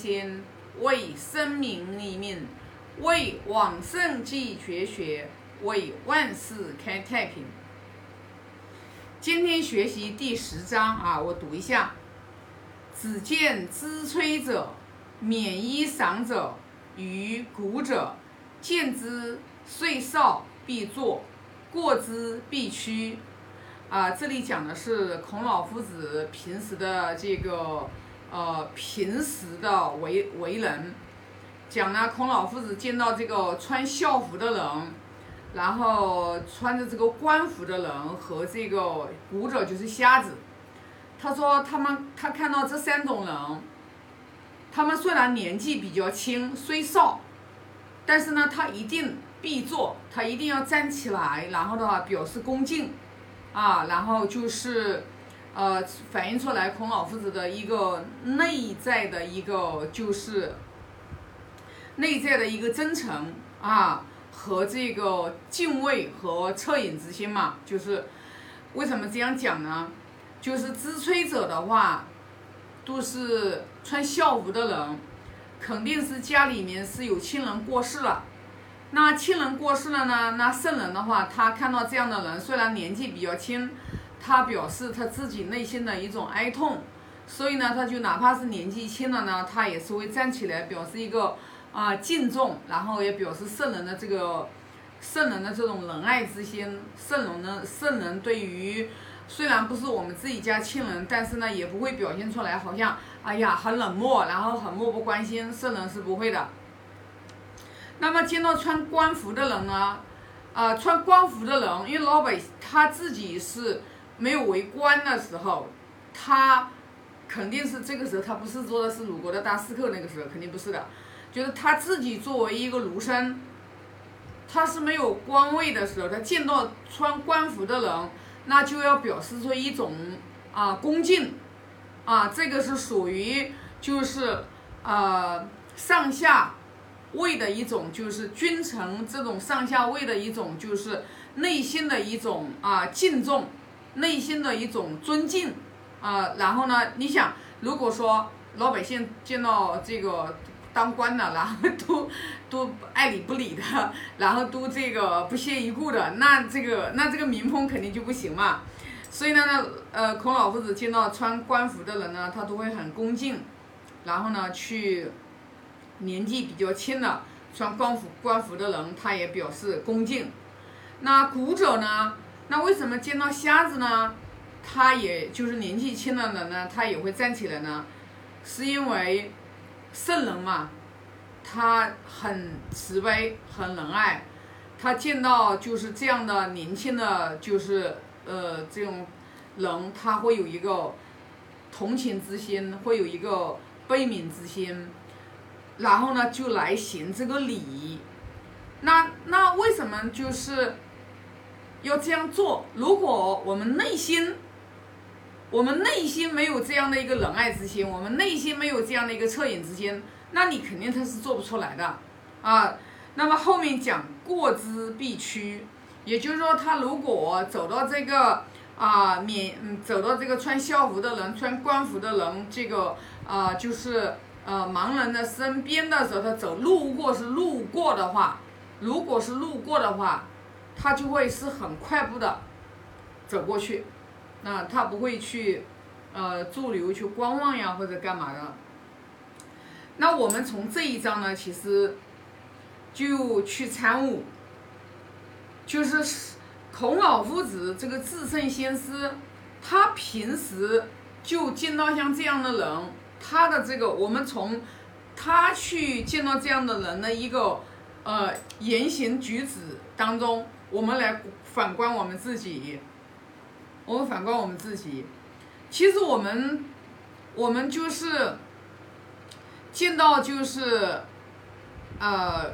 心，为生民立命，为往圣继绝学，为万世开太平。今天学习第十章啊，我读一下：只见知吹者，免衣裳者，于古者，见之岁少必作，过之必趋。啊，这里讲的是孔老夫子平时的这个呃平时的为为人，讲呢孔老夫子见到这个穿校服的人。然后穿着这个官服的人和这个舞者就是瞎子，他说他们他看到这三种人，他们虽然年纪比较轻，虽少，但是呢他一定必坐，他一定要站起来，然后的话表示恭敬，啊，然后就是呃反映出来孔老夫子的一个内在的一个就是内在的一个真诚啊。和这个敬畏和恻隐之心嘛，就是为什么这样讲呢？就是知吹者的话，都是穿校服的人，肯定是家里面是有亲人过世了。那亲人过世了呢？那圣人的话，他看到这样的人，虽然年纪比较轻，他表示他自己内心的一种哀痛，所以呢，他就哪怕是年纪轻了呢，他也是会站起来表示一个。啊，敬重，然后也表示圣人的这个圣人的这种仁爱之心。圣人呢，圣人对于虽然不是我们自己家亲人，但是呢，也不会表现出来好像哎呀很冷漠，然后很漠不关心。圣人是不会的。那么见到穿官服的人呢，啊，穿官服的人，因为老百他自己是没有为官的时候，他肯定是这个时候他不是做的是鲁国的大司客，那个时候肯定不是的。就是他自己作为一个儒生，他是没有官位的时候，他见到穿官服的人，那就要表示出一种啊恭敬，啊这个是属于就是呃上下位的一种，就是君臣这种上下位的一种，就是内心的一种啊敬重，内心的一种尊敬啊。然后呢，你想，如果说老百姓见到这个。当官的，然后都都爱理不理的，然后都这个不屑一顾的，那这个那这个民风肯定就不行嘛。所以呢，呃，孔老夫子见到穿官服的人呢，他都会很恭敬，然后呢，去年纪比较轻的穿官服官服的人，他也表示恭敬。那古者呢，那为什么见到瞎子呢，他也就是年纪轻的人呢，他也会站起来呢？是因为。圣人嘛，他很慈悲，很仁爱。他见到就是这样的年轻的，就是呃这种人，他会有一个同情之心，会有一个悲悯之心，然后呢就来行这个礼。那那为什么就是要这样做？如果我们内心。我们内心没有这样的一个仁爱之心，我们内心没有这样的一个恻隐之心，那你肯定他是做不出来的啊。那么后面讲过之必趋，也就是说，他如果走到这个啊免嗯走到这个穿校服的人、穿官服的人这个啊就是呃盲人的身边的时候，他走路过是路过的话，如果是路过的话，他就会是很快步的走过去。那他不会去，呃，驻留去观望呀，或者干嘛的。那我们从这一章呢，其实就去参悟，就是孔老夫子这个至圣先师，他平时就见到像这样的人，他的这个，我们从他去见到这样的人的一个呃言行举止当中，我们来反观我们自己。我们反观我们自己，其实我们，我们就是见到就是，呃，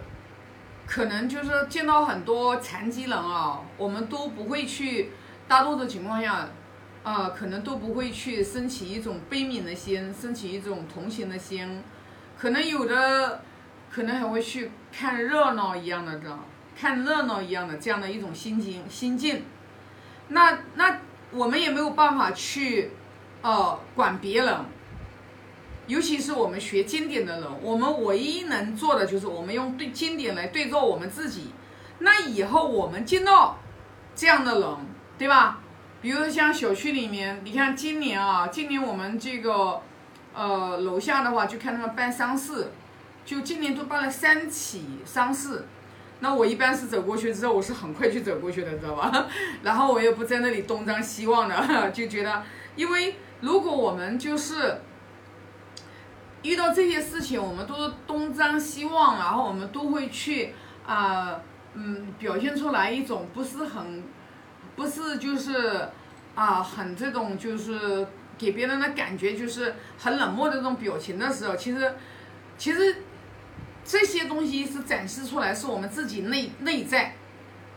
可能就是见到很多残疾人啊，我们都不会去，大多数情况下，啊，可能都不会去升起一种悲悯的心，升起一种同情的心，可能有的，可能还会去看热闹一样的这，看热闹一样的这样的一种心情心境，那那。我们也没有办法去，呃，管别人，尤其是我们学经典的人，我们唯一能做的就是我们用对经典来对照我们自己。那以后我们见到这样的人，对吧？比如像小区里面，你看今年啊，今年我们这个呃楼下的话，就看他们办丧事，就今年都办了三起丧事。那我一般是走过去之后，我是很快去走过去的，知道吧？然后我也不在那里东张西望的，就觉得，因为如果我们就是。遇到这些事情，我们都东张西望，然后我们都会去啊，嗯，表现出来一种不是很，不是就是啊，很这种就是给别人的感觉就是很冷漠的这种表情的时候，其实，其实这些东西是展示出来是我们自己内内在，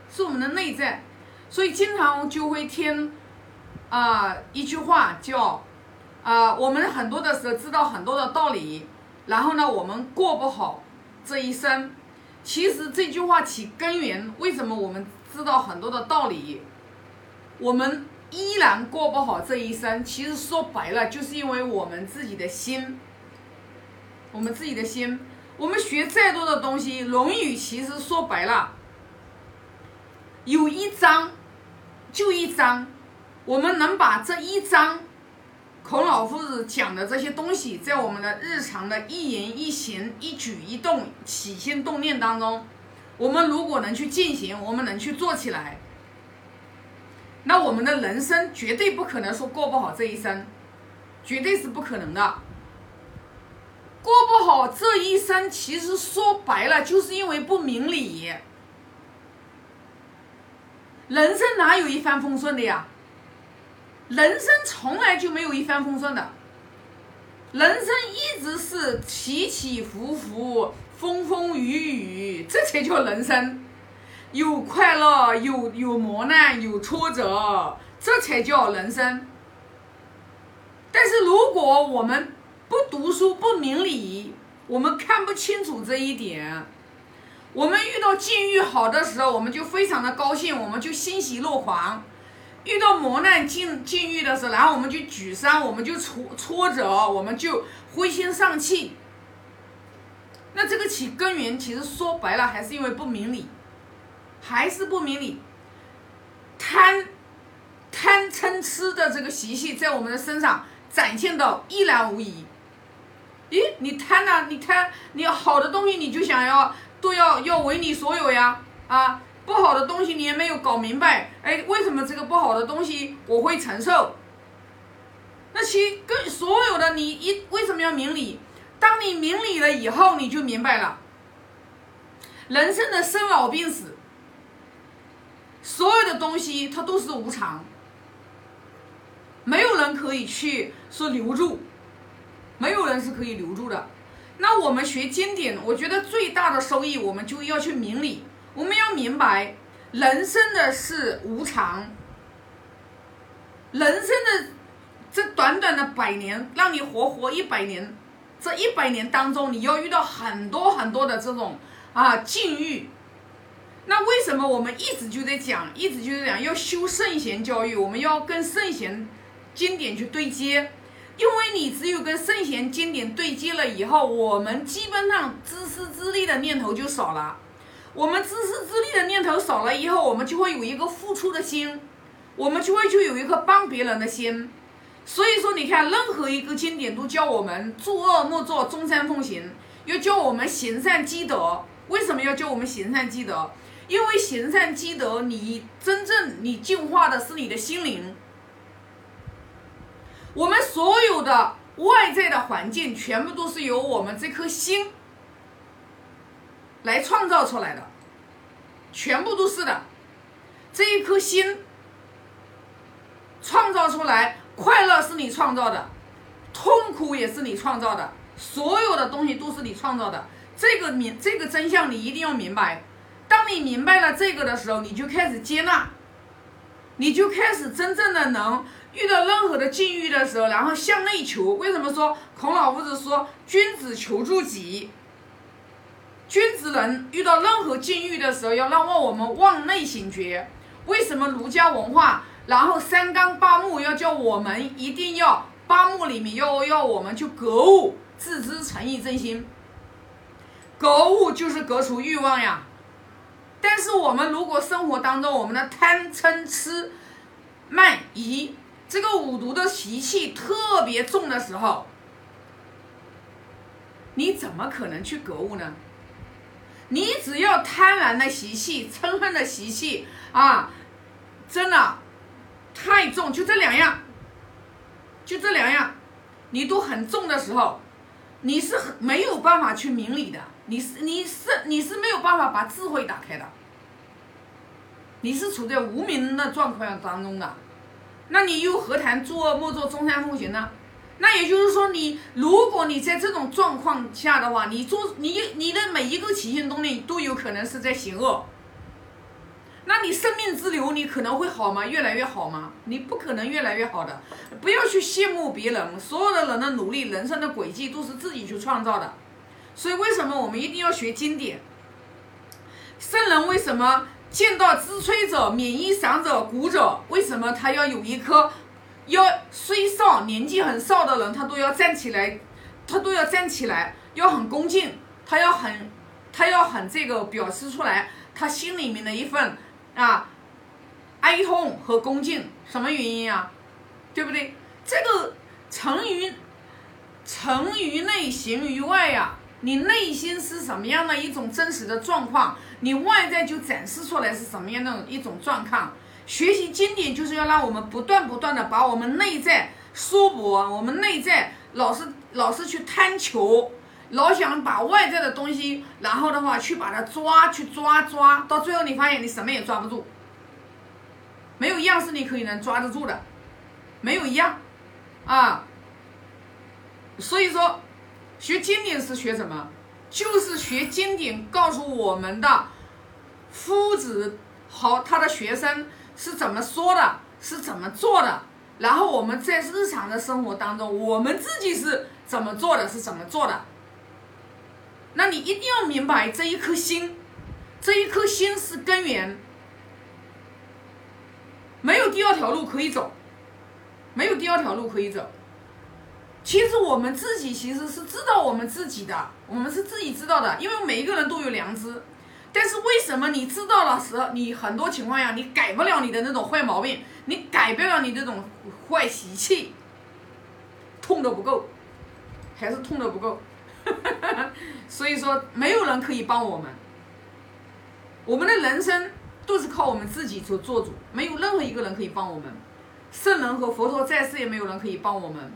是我们的内在，所以经常就会听啊一句话叫。啊，我们很多的时候知道很多的道理，然后呢，我们过不好这一生。其实这句话起根源，为什么我们知道很多的道理，我们依然过不好这一生？其实说白了，就是因为我们自己的心，我们自己的心。我们学再多的东西，《论语》其实说白了，有一章就一章，我们能把这一章。孔老夫子讲的这些东西，在我们的日常的一言一行、一举一动、起心动念当中，我们如果能去进行，我们能去做起来，那我们的人生绝对不可能说过不好这一生，绝对是不可能的。过不好这一生，其实说白了，就是因为不明理。人生哪有一帆风顺的呀？人生从来就没有一帆风顺的，人生一直是起起伏伏、风风雨雨，这才叫人生。有快乐，有有磨难，有挫折，这才叫人生。但是如果我们不读书、不明理，我们看不清楚这一点，我们遇到境遇好的时候，我们就非常的高兴，我们就欣喜若狂。遇到磨难境境遇的时候，然后我们就沮丧，我们就挫挫折，我们就灰心丧气。那这个起根源，其实说白了还是因为不明理，还是不明理，贪贪嗔痴的这个习气在我们的身上展现到一览无遗。咦，你贪呐，你贪，你好的东西你就想要都要要为你所有呀，啊。不好的东西你也没有搞明白，哎，为什么这个不好的东西我会承受？那其跟所有的你一为什么要明理？当你明理了以后，你就明白了，人生的生老病死，所有的东西它都是无常，没有人可以去说留住，没有人是可以留住的。那我们学经典，我觉得最大的收益，我们就要去明理。我们要明白，人生的是无常。人生的这短短的百年，让你活活一百年，这一百年当中，你要遇到很多很多的这种啊境遇。那为什么我们一直就在讲，一直就在讲要修圣贤教育？我们要跟圣贤经典去对接，因为你跟圣贤经典对接了以后，我们基本上自私自利的念头就少了。我们自私自利的念头少了以后，我们就会有一个付出的心，我们就会就有一颗帮别人的心。所以说，你看，任何一个经典都教我们作恶莫作，众善奉行，要教我们行善积德。为什么要教我们行善积德？因为行善积德，你真正你净化的是你的心灵。我们所有的外在的环境，全部都是由我们这颗心。来创造出来的，全部都是的。这一颗心创造出来，快乐是你创造的，痛苦也是你创造的，所有的东西都是你创造的。这个明，这个真相你一定要明白。当你明白了这个的时候，你就开始接纳，你就开始真正的能遇到任何的境遇的时候，然后向内求。为什么说孔老夫子说君子求助己？君子人遇到任何境遇的时候，要让我们往内醒觉。为什么儒家文化，然后三纲八目要叫我们一定要八目里面要要我们去格物、致知、诚意、真心。格物就是格除欲望呀。但是我们如果生活当中我们的贪嗔痴慢疑这个五毒的习气特别重的时候，你怎么可能去格物呢？你只要贪婪的习气、嗔恨的习气啊，真的太重，就这两样，就这两样，你都很重的时候，你是没有办法去明理的，你是你是你是没有办法把智慧打开的，你是处在无明的状况当中的，那你又何谈做莫做中山奉行呢？那也就是说，你如果你在这种状况下的话，你做你你的每一个起心动念都有可能是在行恶。那你生命之流，你可能会好吗？越来越好吗？你不可能越来越好的。不要去羡慕别人，所有的人的努力，人生的轨迹都是自己去创造的。所以为什么我们一定要学经典？圣人为什么见到知吹者、免衣裳者、鼓者，为什么他要有一颗？要虽少年纪很少的人，他都要站起来，他都要站起来，要很恭敬，他要很，他要很这个表示出来，他心里面的一份啊哀痛和恭敬，什么原因啊？对不对？这个成于成于内，行于外呀。你内心是什么样的一种真实的状况，你外在就展示出来是什么样的一种状况。学习经典就是要让我们不断不断的把我们内在缩薄，我们内在老是老是去贪求，老想把外在的东西，然后的话去把它抓去抓抓，到最后你发现你什么也抓不住，没有一样是你可以能抓得住的，没有一样，啊，所以说学经典是学什么？就是学经典告诉我们的夫子和他的学生。是怎么说的？是怎么做的？然后我们在日常的生活当中，我们自己是怎么做的？是怎么做的？那你一定要明白这一颗心，这一颗心是根源，没有第二条路可以走，没有第二条路可以走。其实我们自己其实是知道我们自己的，我们是自己知道的，因为每一个人都有良知。但是为什么你知道了时候，你很多情况下你改不了你的那种坏毛病，你改不了你这种坏习气，痛的不够，还是痛的不够，所以说没有人可以帮我们，我们的人生都是靠我们自己做做主，没有任何一个人可以帮我们，圣人和佛陀在世也没有人可以帮我们，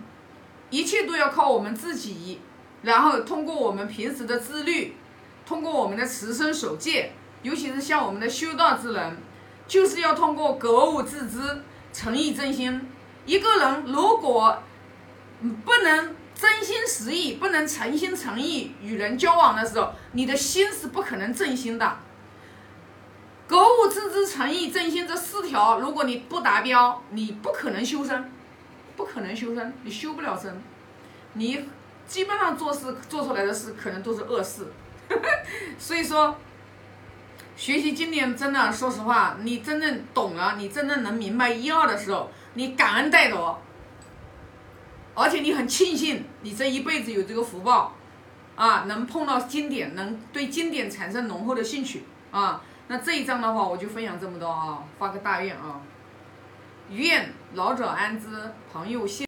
一切都要靠我们自己，然后通过我们平时的自律。通过我们的持身守戒，尤其是像我们的修道之人，就是要通过格物致知、诚意真心。一个人如果不能真心实意、不能诚心诚意与人交往的时候，你的心是不可能正心的。格物致知、诚意正心这四条，如果你不达标，你不可能修身，不可能修身，你修不了身，你基本上做事做出来的事可能都是恶事。所以说，学习经典真的，说实话，你真正懂了，你真正能明白一二的时候，你感恩戴德，而且你很庆幸你这一辈子有这个福报，啊，能碰到经典，能对经典产生浓厚的兴趣啊。那这一章的话，我就分享这么多啊，发个大愿啊，愿老者安之，朋友幸。